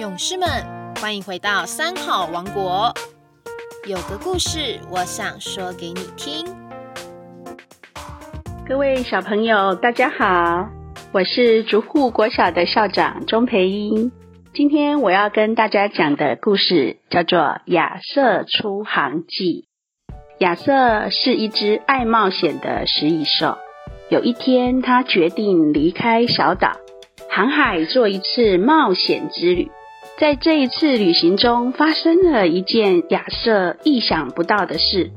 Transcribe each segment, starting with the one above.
勇士们，欢迎回到三好王国。有个故事，我想说给你听。各位小朋友，大家好，我是竹户国小的校长钟培英。今天我要跟大家讲的故事叫做《亚瑟出航记》。亚瑟是一只爱冒险的食蚁兽。有一天，他决定离开小岛，航海做一次冒险之旅。在这一次旅行中，发生了一件亚瑟意想不到的事。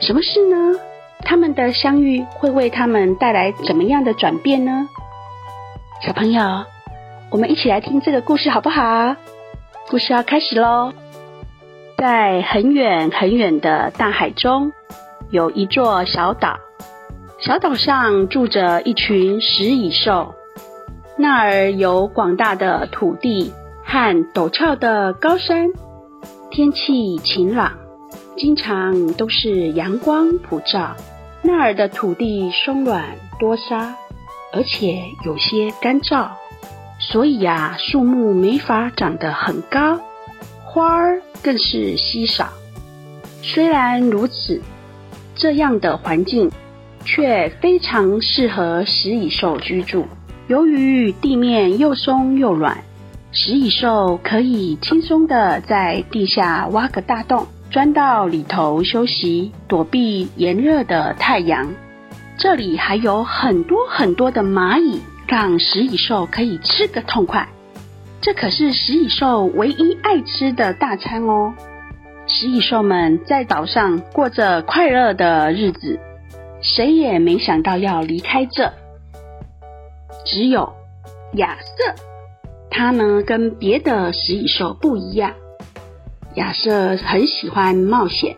什么事呢？他们的相遇会为他们带来怎么样的转变呢？小朋友，我们一起来听这个故事好不好？故事要开始喽！在很远很远的大海中，有一座小岛，小岛上住着一群食蚁兽。那儿有广大的土地。和陡峭的高山，天气晴朗，经常都是阳光普照。那儿的土地松软多沙，而且有些干燥，所以呀，树木没法长得很高，花儿更是稀少。虽然如此，这样的环境却非常适合食蚁兽居住。由于地面又松又软。食蚁兽可以轻松的在地下挖个大洞，钻到里头休息，躲避炎热的太阳。这里还有很多很多的蚂蚁，让食蚁兽可以吃个痛快。这可是食蚁兽唯一爱吃的大餐哦。食蚁兽们在岛上过着快乐的日子，谁也没想到要离开这。只有亚瑟。他呢，跟别的食蚁兽不一样。亚瑟很喜欢冒险，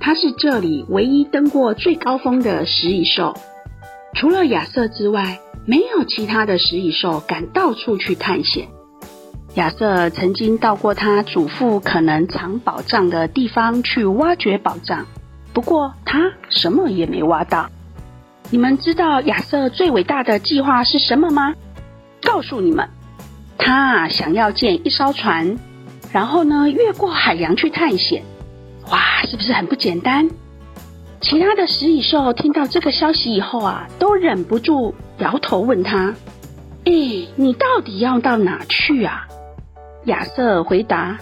他是这里唯一登过最高峰的食蚁兽。除了亚瑟之外，没有其他的食蚁兽敢到处去探险。亚瑟曾经到过他祖父可能藏宝藏的地方去挖掘宝藏，不过他什么也没挖到。你们知道亚瑟最伟大的计划是什么吗？告诉你们。他想要建一艘船，然后呢，越过海洋去探险。哇，是不是很不简单？其他的食蚁兽听到这个消息以后啊，都忍不住摇头问他：“哎，你到底要到哪去啊？”亚瑟回答：“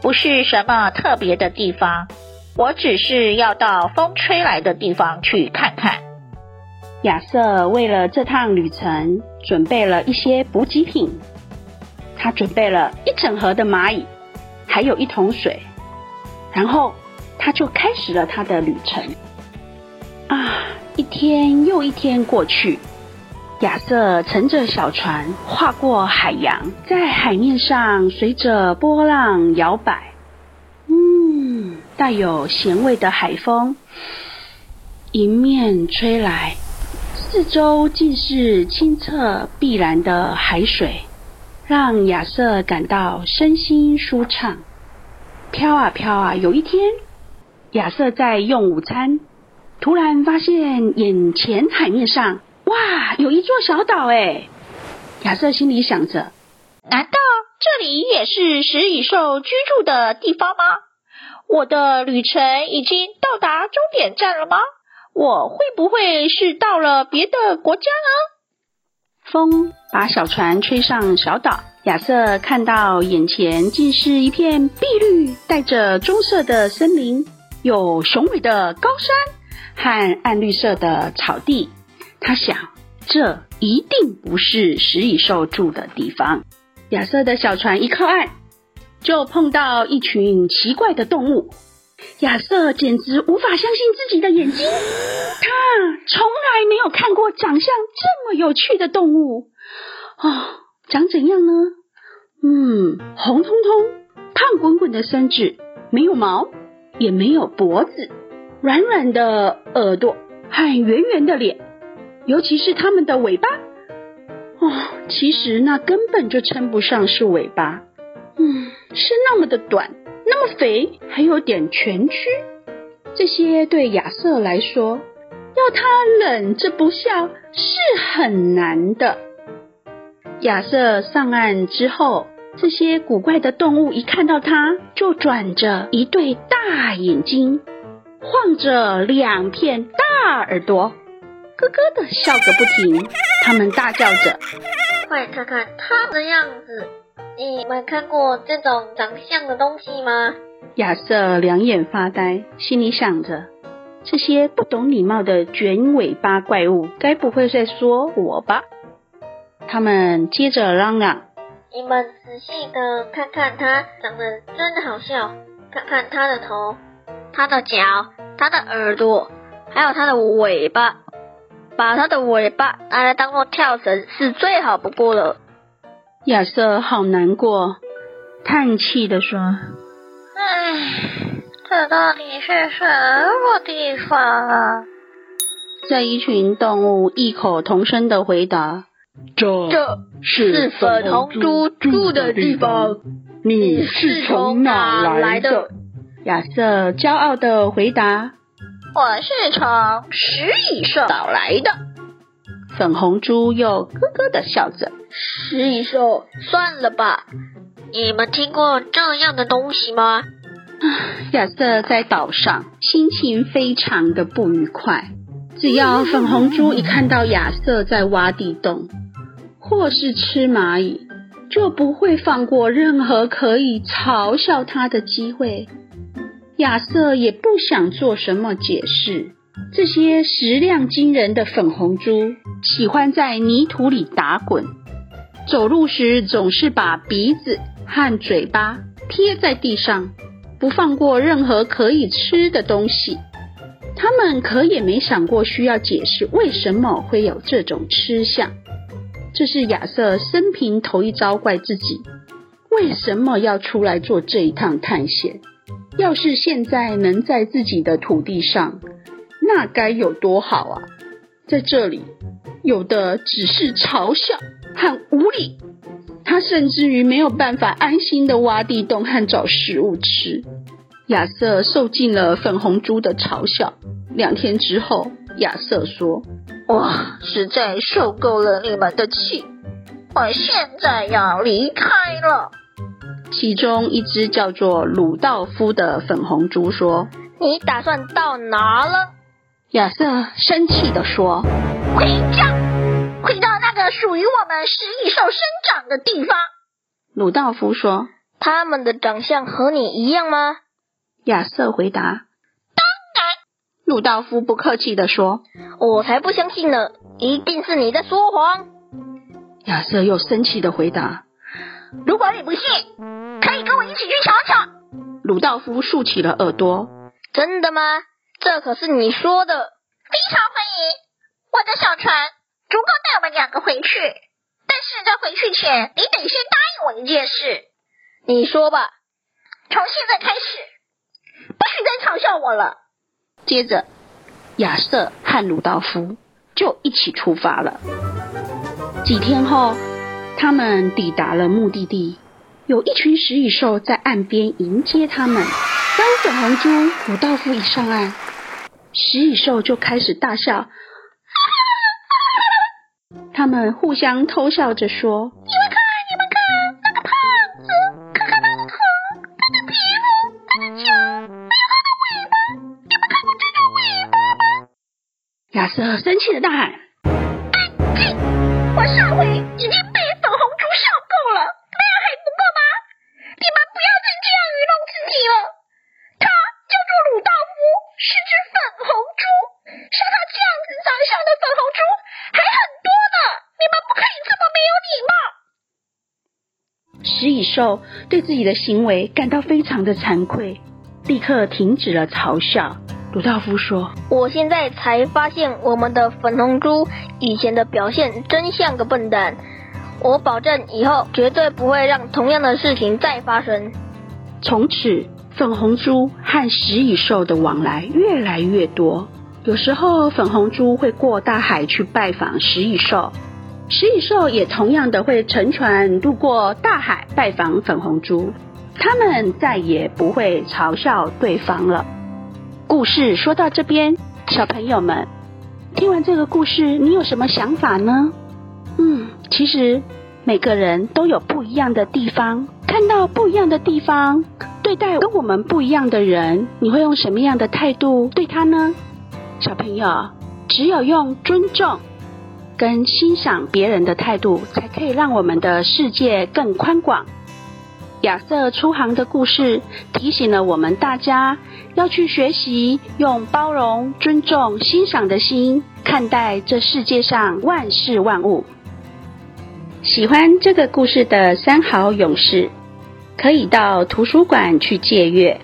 不是什么特别的地方，我只是要到风吹来的地方去看看。”亚瑟为了这趟旅程准备了一些补给品。他准备了一整盒的蚂蚁，还有一桶水，然后他就开始了他的旅程。啊，一天又一天过去，亚瑟乘着小船划过海洋，在海面上随着波浪摇摆。嗯，带有咸味的海风迎面吹来，四周尽是清澈碧蓝的海水。让亚瑟感到身心舒畅。飘啊飘啊，有一天，亚瑟在用午餐，突然发现眼前海面上，哇，有一座小岛哎！亚瑟心里想着：难道这里也是食蚁兽居住的地方吗？我的旅程已经到达终点站了吗？我会不会是到了别的国家呢？风把小船吹上小岛，亚瑟看到眼前竟是一片碧绿、带着棕色的森林，有雄伟的高山和暗绿色的草地。他想，这一定不是食蚁兽住的地方。亚瑟的小船一靠岸，就碰到一群奇怪的动物。亚瑟简直无法相信自己的眼睛，他从来没有看过长相这么有趣的动物。哦，长怎样呢？嗯，红彤彤、胖滚滚的身子，没有毛，也没有脖子，软软的耳朵和圆圆的脸，尤其是它们的尾巴。哦，其实那根本就称不上是尾巴，嗯，是那么的短。那么肥，还有点蜷曲，这些对亚瑟来说，要他忍着不笑是很难的。亚瑟上岸之后，这些古怪的动物一看到他，就转着一对大眼睛，晃着两片大耳朵，咯咯的笑个不停。他们大叫着：“快看看它的样子！你们看过这种长相的东西吗？”亚瑟两眼发呆，心里想着：这些不懂礼貌的卷尾巴怪物，该不会在说我吧？他们接着嚷嚷：“你们仔细的看看它，长得真的好笑！看看它的头、它的脚、它的耳朵，还有它的尾巴。把它的尾巴拿来当做跳绳是最好不过了。”亚瑟好难过，叹气的说。唉，这到底是什么地方啊？在一群动物异口同声的回答：“这这是粉红猪住的地方。你是从哪来的？”亚瑟骄傲的回答：“我是从食蚁兽找来的。”粉红猪又咯咯的笑着：“食蚁兽，算了吧。”你们听过这样的东西吗？亚瑟在岛上，心情非常的不愉快。只要粉红猪一看到亚瑟在挖地洞，或是吃蚂蚁，就不会放过任何可以嘲笑他的机会。亚瑟也不想做什么解释。这些食量惊人的粉红猪，喜欢在泥土里打滚，走路时总是把鼻子。和嘴巴贴在地上，不放过任何可以吃的东西。他们可也没想过需要解释为什么会有这种吃相。这是亚瑟生平头一遭怪自己，为什么要出来做这一趟探险？要是现在能在自己的土地上，那该有多好啊！在这里，有的只是嘲笑和无力。他甚至于没有办法安心的挖地洞和找食物吃。亚瑟受尽了粉红猪的嘲笑。两天之后，亚瑟说：“我实在受够了你们的气，我现在要离开了。”其中一只叫做鲁道夫的粉红猪说：“你打算到哪了？”亚瑟生气的说：“回家。”回到那个属于我们食蚁兽生长的地方。鲁道夫说：“他们的长相和你一样吗？”亚瑟回答：“当然。”鲁道夫不客气的说：“我才不相信呢，一定是你在说谎。”亚瑟又生气的回答：“如果你不信，可以跟我一起去瞧瞧。”鲁道夫竖起了耳朵：“真的吗？这可是你说的。”非常欢迎我的小船。足够带我们两个回去，但是在回去前，你得先答应我一件事。你说吧。从现在开始，不许再嘲笑我了。接着，亚瑟和鲁道夫就一起出发了。几天后，他们抵达了目的地，有一群食蚁兽在岸边迎接他们。当粉红猪、鲁道夫一上岸，食蚁兽就开始大笑。他们互相偷笑着说：“你们看，你们看，那个胖子，看看他的头，他的皮肤，他的脚，还有他的尾巴。你们看过这种尾巴吗？”亚瑟生气的大喊：“安静！我上回已经被粉红猪笑够了，那样还不够吗？你们不要再这样愚弄自己了。他叫做鲁道夫，是只粉红猪，像他这样子长相的粉红猪还很多。”你们不可以这么没有礼貌！食蚁兽对自己的行为感到非常的惭愧，立刻停止了嘲笑。鲁道夫说：“我现在才发现，我们的粉红猪以前的表现真像个笨蛋。我保证以后绝对不会让同样的事情再发生。”从此，粉红猪和食蚁兽的往来越来越多。有时候，粉红猪会过大海去拜访食蚁兽。食蚁兽也同样的会乘船渡过大海拜访粉红猪，他们再也不会嘲笑对方了。故事说到这边，小朋友们听完这个故事，你有什么想法呢？嗯，其实每个人都有不一样的地方，看到不一样的地方，对待跟我们不一样的人，你会用什么样的态度对他呢？小朋友，只有用尊重跟欣赏别人的态度，才可以让我们的世界更宽广。亚瑟出航的故事提醒了我们大家，要去学习用包容、尊重、欣赏的心看待这世界上万事万物。喜欢这个故事的三好勇士，可以到图书馆去借阅，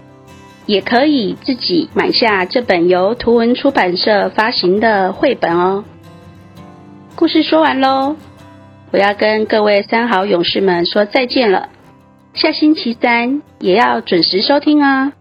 也可以自己买下这本由图文出版社发行的绘本哦。故事说完喽，我要跟各位三好勇士们说再见了。下星期三也要准时收听啊！